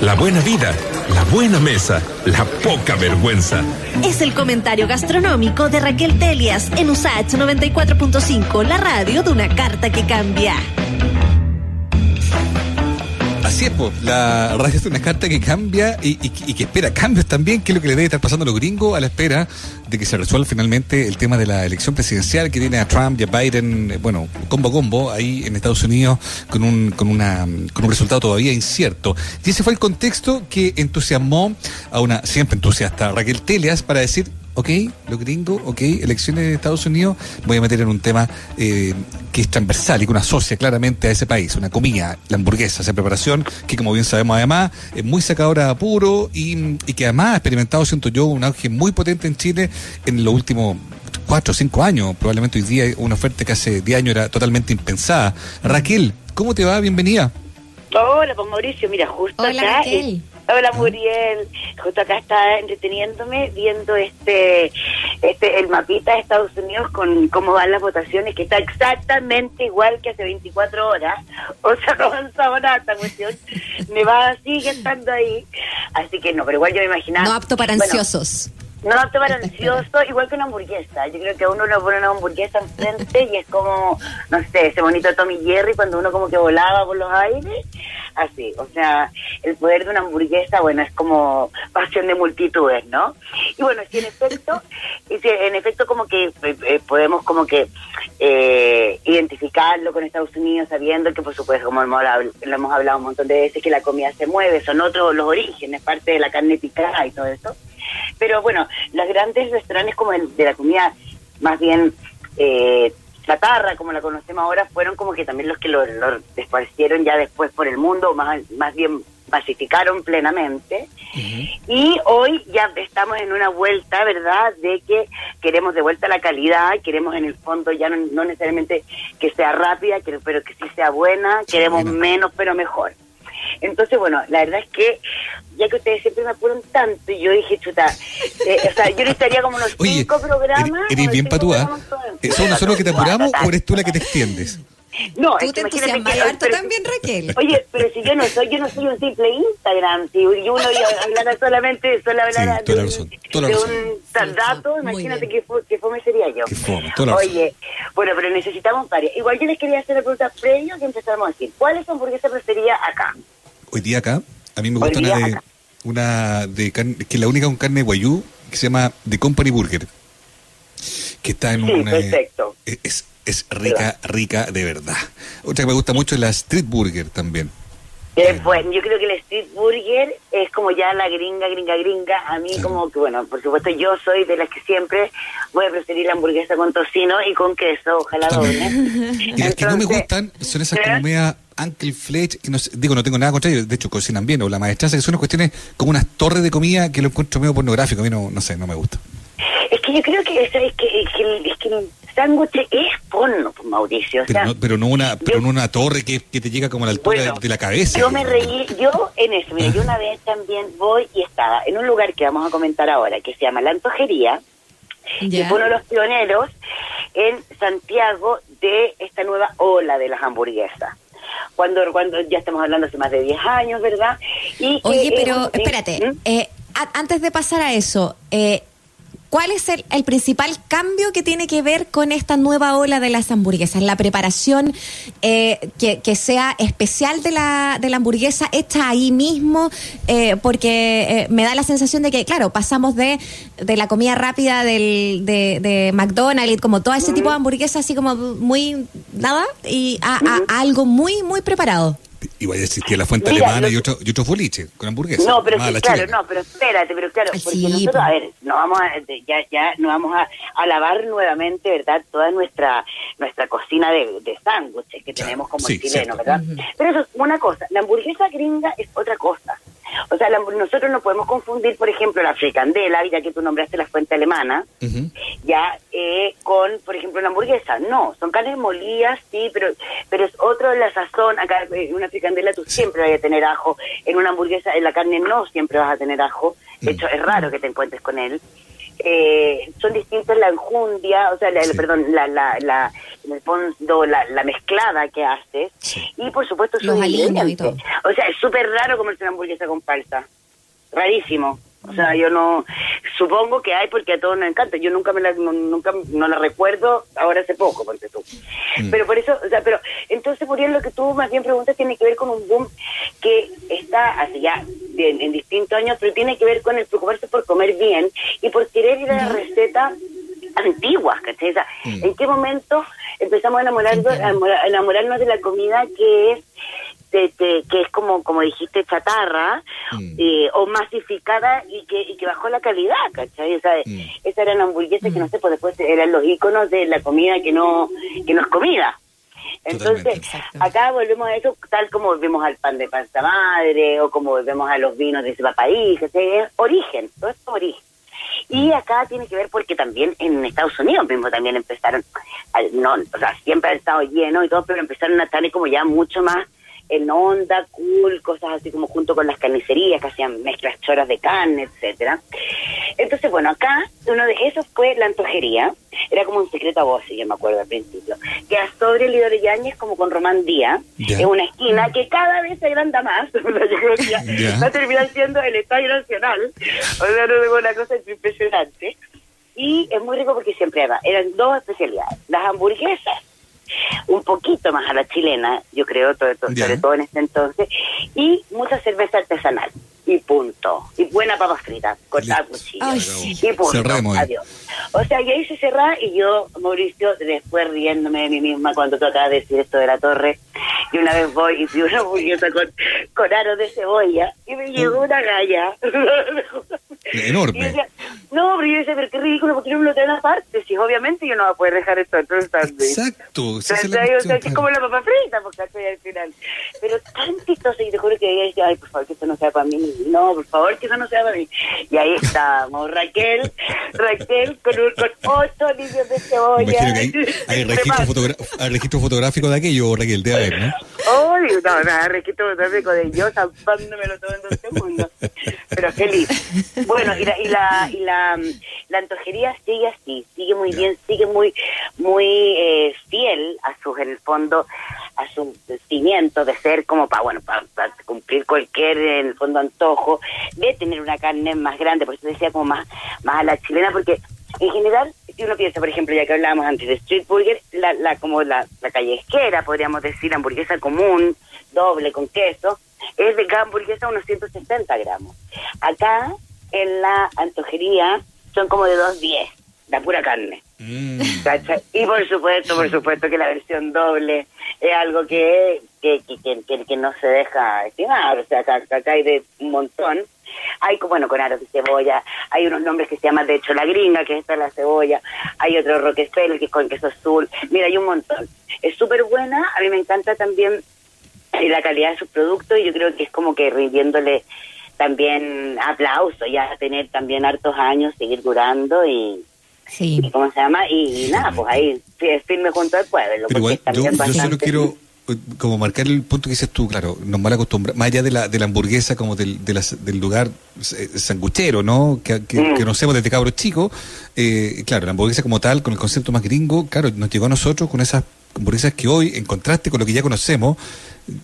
la buena vida, la buena mesa, la poca vergüenza. Es el comentario gastronómico de Raquel Telias en USAH 94.5, la radio de una carta que cambia. Así es, po. la radio es una carta que cambia y, y- y que espera cambios también, que es lo que le debe estar pasando a los gringos a la espera de que se resuelva finalmente el tema de la elección presidencial que tiene a Trump y a Biden, eh, bueno, combo a combo, ahí en Estados Unidos con un, con, una, con un resultado todavía incierto. Y ese fue el contexto que entusiasmó a una siempre entusiasta Raquel Telias para decir, ok, los gringos, ok, elecciones de Estados Unidos, voy a meter en un tema eh, que es transversal y que una asocia claramente a ese país, una comida, la hamburguesa, esa preparación, que como bien sabemos además, es muy sacadora de apuro y, y que además ha experimentado, siento yo, un auge muy potente en Chile en los últimos cuatro o cinco años, probablemente hoy día una oferta que hace 10 años era totalmente impensada. Raquel, ¿cómo te va? Bienvenida. Hola, pues Mauricio, mira, justo Hola, acá. Raquel. Hola, Muriel. Justo acá está entreteniéndome viendo este, este, el mapita de Estados Unidos con cómo van las votaciones, que está exactamente igual que hace 24 horas. O sea, no avanzaba nada esta cuestión. Me va, sigue estando ahí. Así que no, pero igual yo me imaginaba. No apto para Bueno, ansiosos. No para ansioso, igual que una hamburguesa. Yo creo que uno le pone una hamburguesa enfrente y es como, no sé, ese bonito Tommy Jerry cuando uno como que volaba por los aires. Así, o sea, el poder de una hamburguesa, bueno, es como pasión de multitudes, ¿no? Y bueno, sí, en efecto, y sí, en efecto como que eh, eh, podemos como que eh, identificarlo con Estados Unidos, sabiendo que, por supuesto, como hemos hablado, lo hemos hablado un montón de veces, que la comida se mueve, son otros los orígenes, parte de la carne picada y todo eso. Pero bueno, los grandes restaurantes como el de la comida más bien eh, chatarra, como la conocemos ahora, fueron como que también los que lo, lo esparcieron ya después por el mundo, más, más bien masificaron plenamente. Y hoy ya estamos en una vuelta, ¿verdad?, de que queremos de vuelta la calidad, queremos en el fondo ya no, no necesariamente que sea rápida, pero que sí sea buena, queremos menos pero mejor. Entonces, bueno, la verdad es que, ya que ustedes siempre me apuran tanto, y yo dije, chuta, eh, o sea, yo necesitaría como unos Oye, cinco programas. eres, bien patúa. ¿eh? ¿Somos nosotros que te apuramos o eres tú la que te extiendes? No, Tú te entusiasmas que- harto pero- también, Raquel. Oye, pero si yo no soy, yo no soy un simple Instagram, si uno hablara solamente, solo hablara Sí, toda la de, razón, un, toda la de razón. un tal dato, imagínate qué, qué fome sería yo. Qué fome, toda la razón. Oye, bueno, pero necesitamos varias. Igual yo les quería hacer la pregunta previo que empezáramos a decir, ¿cuál es su hamburguesa preferida acá? Hoy día acá, a mí me gusta una de, una de carne, que es la única con carne guayú, que se llama The Company Burger. Que está en Sí, una. perfecto. Es, es rica, rica de verdad. Otra que me gusta mucho es la Street Burger también. Eh, bueno, yo creo que el street burger es como ya la gringa, gringa, gringa. A mí como que, bueno, por supuesto yo soy de las que siempre voy a preferir la hamburguesa con tocino y con queso, ojalá doble. Y las que no me gustan son esas ¿eh? como media Uncle Fletch, que no digo, no tengo nada contra ellos, de hecho cocinan bien, o la maestraza, que son unas cuestiones como unas torres de comida que lo encuentro medio pornográfico, a mí no, no sé, no me gusta. Es que yo creo que. Que, es que, el- es que el sándwich es porno, pues, Mauricio. O Pero no, pero no una, pero yo- no una torre que, que te llega como a la altura Bueno, de, de la cabeza. Yo me reí, yo en eso, mira, yo una vez también voy y estaba en un lugar que vamos a comentar ahora, que se llama La Antojería, y Ya. fue uno de los pioneros en Santiago de esta nueva ola de las hamburguesas. Cuando, cuando ya estamos hablando hace más de 10 años, ¿verdad? Y que Oye, es pero un- espérate, ¿Mm? eh, a- antes de pasar a eso, eh, ¿cuál es el, el principal cambio que tiene que ver con esta nueva ola de las hamburguesas? La preparación eh, que, que sea especial de la, de la hamburguesa hecha ahí mismo, eh, porque eh, me da la sensación de que, claro, pasamos de, de la comida rápida del, de, de McDonald's, como todo ese tipo de hamburguesas así como muy nada, y a, a- a algo muy, muy preparado. Igual existía la fuente Mira, alemana lo y otro, y otro boliche con hamburguesa. No, pero sí, la claro, chilena. no, pero espérate, pero claro, Ay, porque sí, nosotros, po. a ver, no vamos a, ya, ya, no vamos a, a lavar nuevamente, ¿verdad? Toda nuestra, nuestra cocina de, de sándwiches que tenemos como sí, el chileno, cierto. ¿verdad? Pero eso es una cosa, la hamburguesa gringa es otra cosa. O sea, la nosotros no podemos confundir, por ejemplo, la fricandela, ya que tú nombraste la fuente alemana, ya eh, con, por ejemplo, una hamburguesa. No, son carnes molidas, sí, pero pero es otro la sazón. Acá eh, en una fricandela tú siempre vas a tener ajo. En una hamburguesa, en la carne no siempre vas a tener ajo. De hecho, es raro que te encuentres con él. eh, son distintos la enjundia, o sea, la- Sí. perdón, la, la, la, en el fondo, la, la mezclada que haces, Sí. y por supuesto Los sus aliños y ingredientes. todo. O sea, es súper raro comerse una hamburguesa con palta. Rarísimo. O sea, yo no... Supongo que hay porque a todos nos encanta. Yo nunca me la, no, nunca, no la recuerdo ahora hace poco, porque tú. Mm. Pero por eso, o sea, pero entonces, Muriel, lo que tú más bien preguntas tiene que ver con un boom que está hace ya en, en distintos años, pero tiene que ver con el preocuparse por comer bien y por querer ir a la receta antiguas, ¿cachai? O sea, Mm. ¿En qué momento empezamos a enamorarnos, a enamorarnos de la comida que es de- de- que es como como dijiste chatarra Mm. eh, o masificada y que y que bajó la calidad ¿cachai? O sea, Mm. esas eran hamburguesas que no sé pues después eran los iconos de la comida que no que no es comida entonces acá volvemos a eso tal como volvemos al pan de pasta madre o como volvemos a los vinos de ese país ¿cachai? Es origen todo esto es origen y acá tiene que ver porque también en Estados Unidos mismo también empezaron, no, o sea, siempre ha estado lleno y todo, pero empezaron a estar como ya mucho más en onda, cool, cosas así como junto con las carnicerías que hacían mezclas choras de carne, etcétera. Entonces, bueno, acá uno de esos fue la antojería, era como un secreto a voces, yo me acuerdo al principio, que era sobre el Lidor Yáñez como con Román Díaz, Ya. en una esquina que cada vez se agranda más, yo creo que ya Ya. va a terminar siendo el Estadio Nacional, o sea, no una cosa impresionante. Y es muy rico porque siempre era- eran dos especialidades, las hamburguesas, un poquito más a la chilena, yo creo, todo, todo- sobre todo en este entonces, y mucha cerveza artesanal, y punto. Y buena papa frita, cortada cuchillo. Ay, sí. Y punto. Cerremos ahí. Adiós. O sea, y ahí se cerraba y yo, Mauricio, después riéndome de mí misma cuando tú acabas de decir esto de la torre, y una vez voy y pido una hamburguesa con, con aro de cebolla, y me llegó una galla. Enorme. Decía, no, pero yo decía, pero qué ridículo, porque no me lo traen aparte? Si obviamente yo no voy a poder dejar esto dentro del sándwich. Exacto. es la ¿Cachai? O sea, cuestión, que es como la papa frita, porque ¿cachai? al final. Pero tan chistoso, y te juro que ella decía, ay, por favor, que esto no sea para mí. No, por favor, que eso no sea para mí. Y ahí estábamos, Raquel, Raquel, con, un- con ocho litros de cebolla. imagino que hay, hay De registro, más. fotogra- hay registro fotográfico de aquello, Raquel, debe haber, ¿no? No, nada, registro fotográfico de yo zampándomelo todo en dos segundos. Pero feliz. Bueno, y la, y la, y la, la antojería sigue así, sigue muy bien, sigue muy, muy eh, fiel a sus, en el fondo, a su cimiento de ser como para, bueno, para cumplir cualquier, en el fondo, antojo, de tener una carne más grande, por eso decía como más, más a la chilena, porque en general, si uno piensa, por ejemplo, ya que hablábamos antes de street burger, la, la como la, la callejera, podríamos decir, hamburguesa común, doble con queso, es de cada hamburguesa unos 160 gramos. Acá, en la antojería, son como de 210, la pura carne. Mm. Y por supuesto, por supuesto que la versión doble es algo que, que, que- que no se deja estimar, o sea, acá, acá hay de un montón. Hay, como, bueno, con aros de cebolla, hay unos nombres que se llaman, de hecho, la gringa, que es esta la cebolla, hay otro Rockefeller, que es con queso azul, mira, hay un montón. Es súper buena, a mí me encanta también eh, la calidad de sus productos y yo creo que es como que rindiéndole también aplauso, ya tener también hartos años, seguir durando y, Sí. y ¿cómo se llama? Y, y nada, pues ahí fi- firme junto al pueblo. Pero porque igual, yo, también yo solo quiero como marcar el punto que dices tú, claro, nos mal acostumbra, más allá de la, de la hamburguesa como del, de las- del lugar eh, sanguchero, ¿no? Que, que, Mm. que conocemos desde cabros chicos, eh, claro, la hamburguesa como tal, con el concepto más gringo, claro, nos llegó a nosotros con esas hamburguesas que hoy, en contraste con lo que ya conocemos,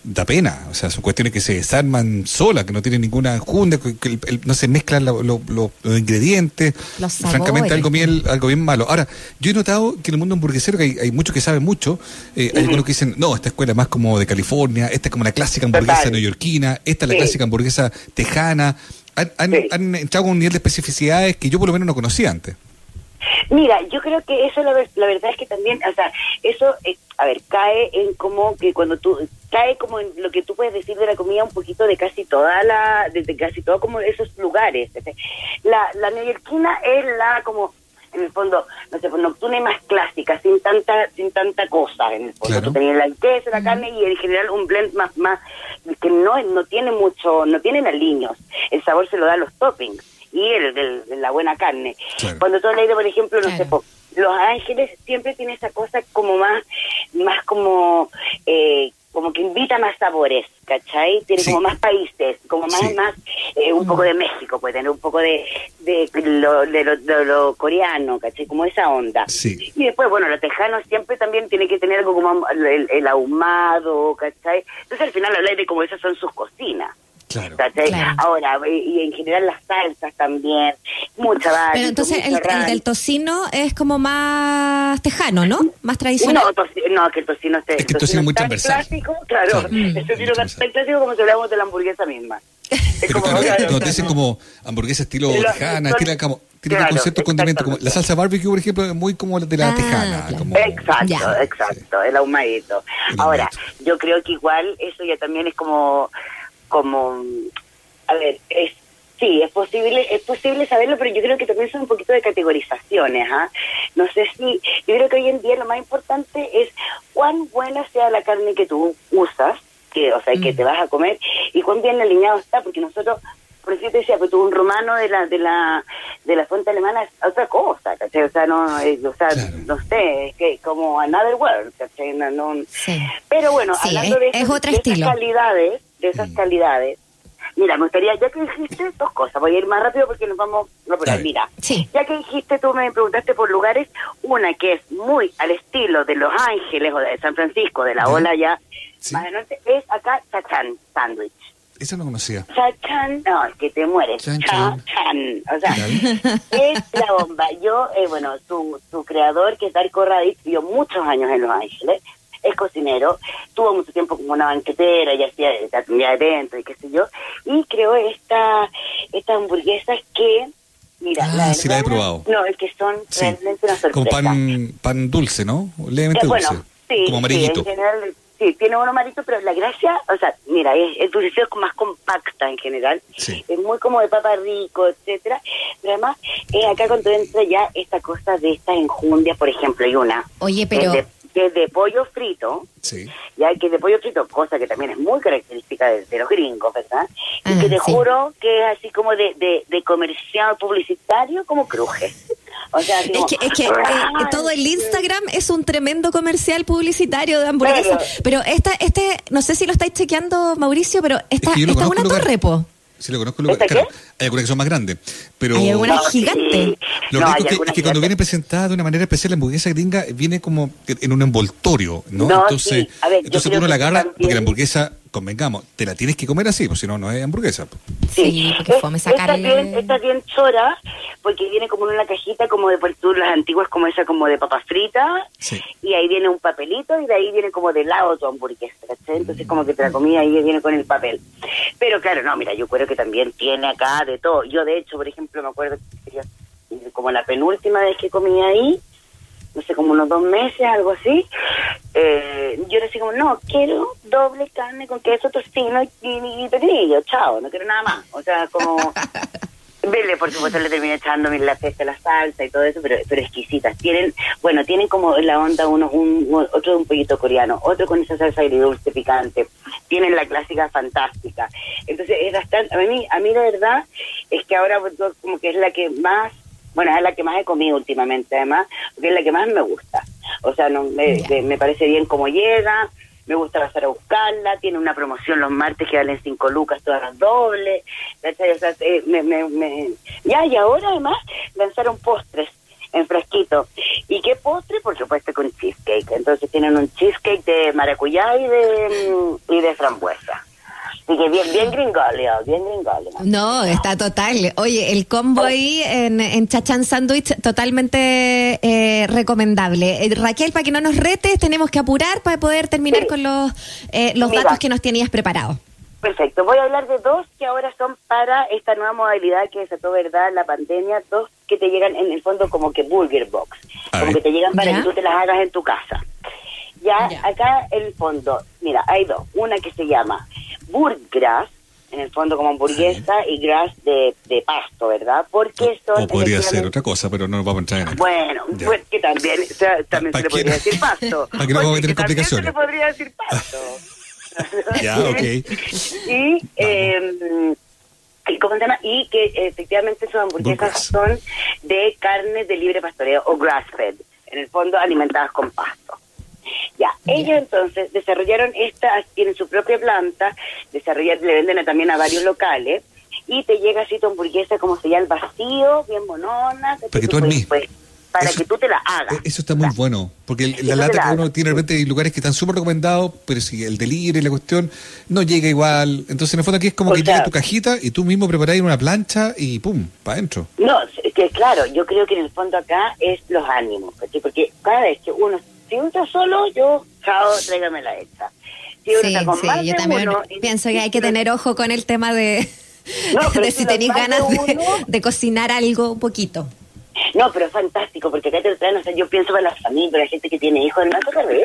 da pena, o sea, son cuestiones que se desarman solas, que no tienen ninguna junta, que, que el- el- no se mezclan lo- lo- lo- los ingredientes, Los francamente algo bien, algo bien malo. Ahora, yo he notado que en el mundo hamburguesero, que hay, hay muchos que saben mucho, eh, hay algunos que dicen, no, esta escuela es más como de California, esta es como la clásica hamburguesa Total. neoyorquina, esta es la Sí. clásica hamburguesa tejana. Han, han, Sí. han entrado con un nivel de especificidades que yo por lo menos no conocía antes. Mira, yo creo que eso la, ver- la verdad es que también, o sea, eso, eh, a ver, cae en como que cuando tú, cae como en lo que tú puedes decir de la comida un poquito de casi toda la, de, de casi todo como esos lugares. Este, La, la neoyorquina es la como, en el fondo, no sé, pues, nocturna y más clásica, sin tanta, sin tanta cosa, en el fondo. Claro. Tú tenías el queso, la carne y en general un blend más, más, que no, no tiene mucho, no tienen aliños. El sabor se lo dan los toppings y el, del- de la buena carne. Claro. Cuando tú has leído, por ejemplo, no Claro. sé, po, Los Ángeles siempre tiene esa cosa como más, más como, eh, como que invita más sabores. ¿cachai? Tiene Sí. como más países, como más, Sí. más eh, un poco de México, puede tener un poco de, de, lo, de, lo, de lo coreano, ¿cachai? Como esa onda. Sí. Y después, bueno, los tejanos siempre también tienen que tener algo como el, el ahumado, ¿cachai? Entonces al final habláis de cómo esas son sus cocinas. Claro. Claro. Ahora, y, en general las salsas también, mucha variedad. Pero entonces el, el del tocino es como más tejano, ¿no? Más tradicional. No, toci- no, que el tocino, este, Es que el tocino es muy tan transversal. clásico, claro, Claro. Mm. el tocino Muy tan clásico como si hablamos de la hamburguesa misma. Es Pero como, claro, te dicen como hamburguesa estilo Lo- tejana, son- tiene como tiene claro, con ciertos condimentos como la salsa barbecue, por ejemplo, es muy como la de la Ah, tejana, claro. como Exacto, Ya. exacto, el ahumadito. El Ahora, ahumadito. yo creo que igual eso ya también es como, como, a ver, es sí, es posible, es posible saberlo, pero yo creo que también son un poquito de categorizaciones, ¿ah? No sé si, yo creo que hoy en día lo más importante es cuán buena sea la carne que tú usas, que, o sea, que Mm. te vas a comer, y cuán bien alineado está, porque nosotros por eso te decía, pues tú un romano de la de la de la fuente alemana es otra cosa, ¿cachai? O sea, no, eh, o sea, Claro. no sé, es que como another world, ¿cachai? No, no- Sí. Pero bueno, Sí, hablando es- de, es esas- otro de esas calidades, de esas Mm. calidades, mira, me gustaría, ya que dijiste dos cosas, voy a ir más rápido porque nos vamos a apurar. Mira, Sí. ya que dijiste, tú me preguntaste por lugares, una que es muy al estilo de Los Ángeles o de San Francisco, de la ola ya, Sí. más adelante, es acá Chachán Sandwich. Esa no conocía. Chachan, no, es que te mueres. Chan, chan. Chachan, o sea, es la bomba. Yo, eh, bueno, su, su creador, que es Darko Raditz, vivió muchos años en Los Ángeles, es cocinero, tuvo mucho tiempo como una banquetera y hacía atendía eventos y qué sé yo, y creó esta, estas hamburguesas que, mira, Ah, sí la he verdad, probado. No, es que son Sí. realmente una sorpresa. Como pan pan dulce, ¿no? Levemente Eh, dulce. bueno, sí, como amarillito. Sí, en general, sí, tiene un amarito, pero la gracia, o sea, mira, es, es dulce, es más compacta en general. Sí. Es muy como de papa rico, etcétera. Pero además, es acá cuando entra ya esta cosa de estas enjundias, por ejemplo, hay una Oye, pero de, que es de pollo frito, Sí. ya que es de pollo frito, cosa que también es muy característica de, de los gringos, ¿verdad? Y Ah, que te sí. juro que es así como de, de, de comercial publicitario, como cruje. O sea, es como- que, es que eh, todo el Instagram es un tremendo comercial publicitario de hamburguesas. Claro. Pero esta, este, no sé si lo estáis chequeando, Mauricio, pero esta, Es que esta es una torre, po. Sí, lo conozco. ¿Esta Claro, hay algunas que son más grandes. Pero Hay algunas No, sí. gigante. lo No, rico es que, algunas es que cuando viene gigantes. presentada de una manera especial la hamburguesa gringa, viene como en un envoltorio, ¿no? No, entonces, sí. A ver, entonces uno la agarra, también- porque la hamburguesa, convengamos, te la tienes que comer así, pues si no, no es hamburguesa. Sí, porque fome sacarle- bien, esta bien chora, porque viene como en una cajita como de por tú, las antiguas como esa como de papas fritas, Sí. y ahí viene un papelito y de ahí viene como de lado tu hamburguesa, ¿cachai? Entonces como que te la comida ahí viene con el papel. Pero claro, no, mira, yo creo que también tiene acá de todo. Yo de hecho, por ejemplo, me acuerdo que sería como la penúltima vez que comí ahí, no sé, como unos dos meses, algo así, eh, yo decía como, no, quiero doble carne con queso, tocino y, y, y chao, no quiero nada más. O sea, como... Vele, por supuesto, le terminé echando la cesta, la salsa y todo eso, pero, pero exquisitas. Tienen, bueno, tienen como la onda uno, un, un- otro de un pollito coreano, otro con esa salsa agridulce picante. Tienen la clásica fantástica. Entonces, es bastante, a mí, a mí la verdad es que ahora pues, como que es la que más, bueno, es la que más he comido últimamente, además, porque es la que más me gusta. O sea, no me- me parece bien cómo llega, me gusta pasar a buscarla, tiene una promoción los martes que valen cinco lucas todas las dobles, eh, me, me, me- ya, y ahora además lanzaron postres en frasquito. ¿Y qué postre? Por supuesto con cheesecake. Entonces tienen un cheesecake de maracuyá y de, mm, y de frambuesa. Así que bien, bien gringolio, bien gringolio. No, está total. Oye, el combo ahí en, en Chachán Sandwich totalmente eh, recomendable. Eh, Raquel, para que no nos retes, tenemos que apurar para poder terminar Sí. con los, eh, los Mira. datos que nos tenías preparados. Perfecto. Voy a hablar de dos que ahora son para esta nueva modalidad que desató, ¿verdad?, la pandemia. Dos que te llegan en el fondo como que Burger Box. Como que te llegan para Ya. que tú te las hagas en tu casa. Ya, Ya. acá el fondo, mira, hay dos. Una que se llama Burgras, en el fondo como hamburguesa, y gras de, de pasto, ¿verdad? Porque son... O podría ser otra cosa, pero no nos vamos a entrar en eso. Bueno, Ya. pues que también, o sea, también ¿Pa se le podría decir pasto. ¿Pa qué no vamos a meter que también complicaciones? se le podría decir pasto. Ya, ok. y eh, y ¿cómo se llama? Y que efectivamente sus hamburguesas son de carne de libre pastoreo o grass fed, en el fondo alimentadas con pasto. Ya, ellos entonces desarrollaron esta, tienen su propia planta, desarrollaron, le venden también a varios locales, y te llega así tu hamburguesa como se llama el vacío, bien monona. Para que tú. Pues, para Eso- que tú te la hagas. Eh, Eso está muy bueno, porque el- la lata la que uno tiene de repente hay lugares que están súper recomendados, pero si el delivery, la cuestión, no llega igual. Entonces, en el fondo aquí es como O que sea- llega tu cajita y tú mismo preparáis una plancha y pum, para adentro. No, que claro, yo creo que en el fondo acá es los ánimos, ¿cachai? porque cada vez que uno, si uno está solo, yo, chao, tráigamela hecha. Si uno Sí, está con sí, más yo de también uno, pienso que hay que tener ojo con el tema de, No, de si tenéis ganas de, uno- de cocinar algo un poquito. No, pero es fantástico, porque acá te traen, o sea, yo pienso para la familia, para la gente que tiene hijos, además otra vez.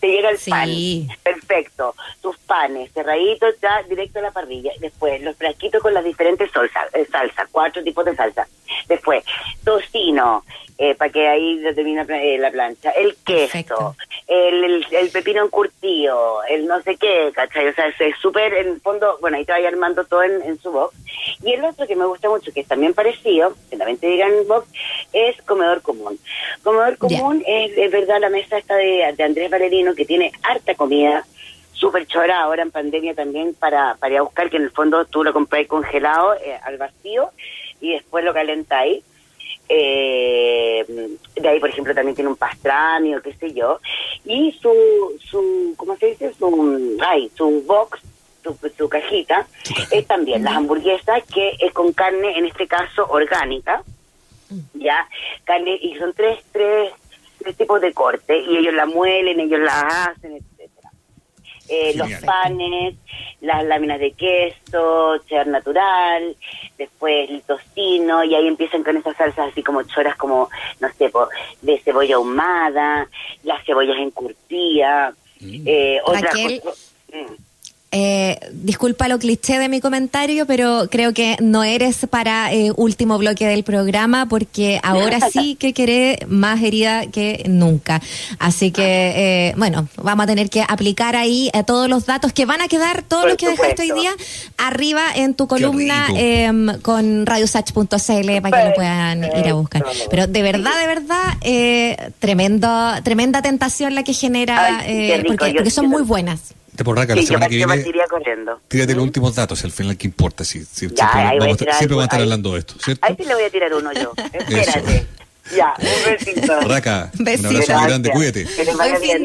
Te llega el Sí. pan, perfecto, tus panes, cerraditos ya directo a la parrilla, después los frasquitos con las diferentes salsas, eh, salsa, cuatro tipos de salsa, después tocino, eh, para que ahí lo termina eh, la plancha, el queso, el, el, el pepino encurtido, el no sé qué, ¿cachai? O sea, es súper, en el fondo, bueno, ahí te vaya armando todo en, en su box. Y el otro que me gusta mucho, que es también parecido, que también te digan en box, es comedor común. Comedor común es, es verdad la mesa esta de, de Andrés Valerino, que tiene harta comida, súper chora ahora en pandemia también para, para ir a buscar, que en el fondo tú lo compráis congelado eh, al vacío y después lo calentáis. Eh, de ahí, por ejemplo, también tiene un pastrami o qué sé yo. Y su, su ¿cómo se dice? Su, ay, su box, su, su cajita, es también las hamburguesas que es con carne, en este caso, orgánica. Ya, carne, y son tres, tres, tres tipos de corte, y ellos la muelen, ellos la hacen, etcétera eh, los panes, las láminas de queso, cheddar natural, después el tocino, y ahí empiezan con esas salsas así como choras como, no sé, po, de cebolla ahumada, las cebollas encurtidas, eh, otra Raquel. cosa. Mm. Eh, disculpa lo cliché de mi comentario, pero creo que no eres para eh, último bloque del programa porque ahora sí que queré más herida que nunca. Así que, eh, bueno, vamos a tener que aplicar ahí eh, todos los datos que van a quedar, todos los que dejaste hoy día, arriba en tu columna em, con radiosach.cl para que lo puedan ir a buscar. Pero de verdad, de verdad, eh, tremendo, tremenda tentación la que genera, Ay, eh, rico, porque, son muy buenas. Te porraca la Sí, yo, semana que yo viene. partiría corriendo. Tírate los últimos datos, al final, ¿qué importa? Si, si- Ya, siempre ahí voy a vamos, a estar- tirar siempre vamos a estar ahí. hablando de esto, ¿cierto? Ahí sí le voy a tirar uno yo. Espérate. Ya, un besito. Raca, un abrazo muy grande, cuídate. Que vaya bien.